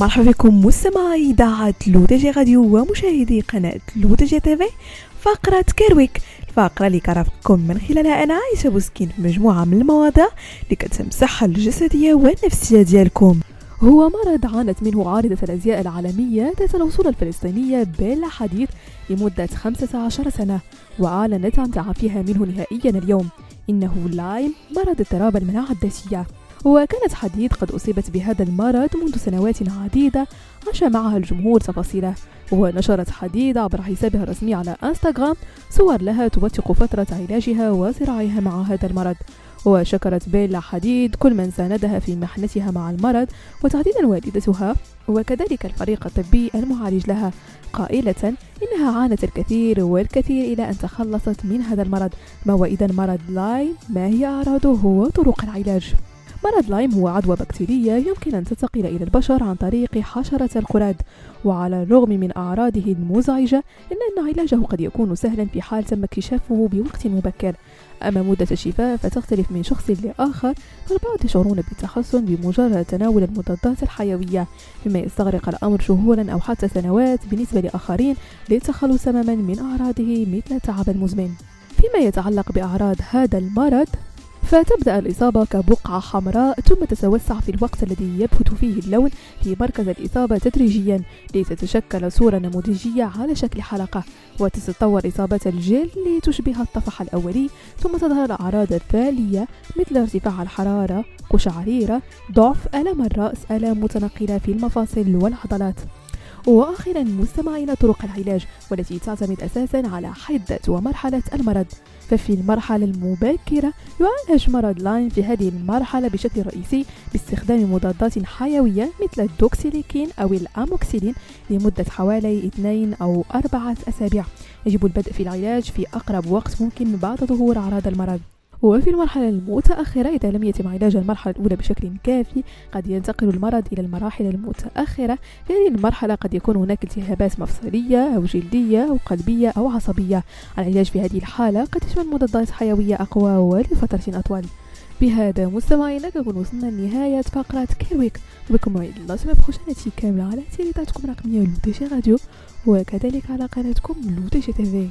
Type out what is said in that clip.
مرحبا بكم مستمعي إذاعة لودجي راديو ومشاهدي قناة لودجي تيفي فقرة Care Week الفقرة اللي كرافقكم من خلالها أنا عايشة بوسكين في مجموعة من المواضيع اللي كتهم الصحة الجسدية والنفسية ديالكم. هو مرض عانت منه عارضة الأزياء العالمية ذات الأصول الفلسطينية بيلا حديد لمدة 15 سنة وأعلنت عن تعافيها منه نهائيا اليوم. إنه لايم مرض اضطراب المناعة الذاتية وكانت حديد قد أصيبت بهذا المرض منذ سنوات عديدة عاش معها الجمهور تفاصيله. ونشرت حديد عبر حسابها الرسمي على إنستغرام صور لها توثق فترة علاجها وصراعها مع هذا المرض. وشكرت بيلا حديد كل من ساندها في محنتها مع المرض وتحديدا والدتها. وكذلك الفريق الطبي المعالج لها قائلة إنها عانت الكثير والكثير إلى أن تخلصت من هذا المرض. ما هو إذا مرض لاي ما هي أعراضه وطرق العلاج؟ مرض لايم هو عدوى بكتيرية يمكن أن تنتقل إلى البشر عن طريق حشرة القراد وعلى الرغم من أعراضه المزعجة إلا أن علاجه قد يكون سهلا في حال تم اكتشافه بوقت مبكر. أما مدة الشفاء فتختلف من شخص لآخر فالبعض يشعرون بالتحسن بمجرد تناول المضادات الحيوية مما يستغرق الأمر شهورا أو حتى سنوات بالنسبة لآخرين للتخلص تماما من أعراضه مثل التعب المزمن. فيما يتعلق بأعراض هذا المرض فتبدأ الإصابة كبقعة حمراء ثم تتوسع في الوقت الذي يبهت فيه اللون في مركز الإصابة تدريجيا لتتشكل صورة نموذجية على شكل حلقة. وتتطور إصابة الجلد لتشبه الطفح الأولي ثم تظهر الأعراض التالية مثل ارتفاع الحرارة قشعريرة ضعف ألم الرأس ألم متنقلة في المفاصل والعضلات. وأخيرا مستمعين طرق العلاج والتي تعتمد أساسا على حدة ومرحلة المرض. ففي المرحلة المبكرة يعالج مرض لايم في هذه المرحلة بشكل رئيسي باستخدام مضادات حيوية مثل الدوكسيسيكلين أو الأموكسيلين لمدة حوالي 2 أو 4 أسابيع. يجب البدء في العلاج في أقرب وقت ممكن بعد ظهور أعراض المرض. وفي المرحلة المتأخرة إذا لم يتم علاج المرحلة الأولى بشكل كافي قد ينتقل المرض إلى المراحل المتأخرة. في هذه المرحلة قد يكون هناك التهابات مفصلية أو جلدية أو قلبية أو عصبية. العلاج في هذه الحالة قد يشمل مضادات حيوية أقوى ولفترة أطول. بهذا مستمعينا كنكون وصلنا لنهاية فقرة كيرويك. وبكم موعد الله. سمع بخشانتي كاملة على تيريتاتكم الرقمية لوديجي راديو وكذلك على قناتكم لوديجي تيفي.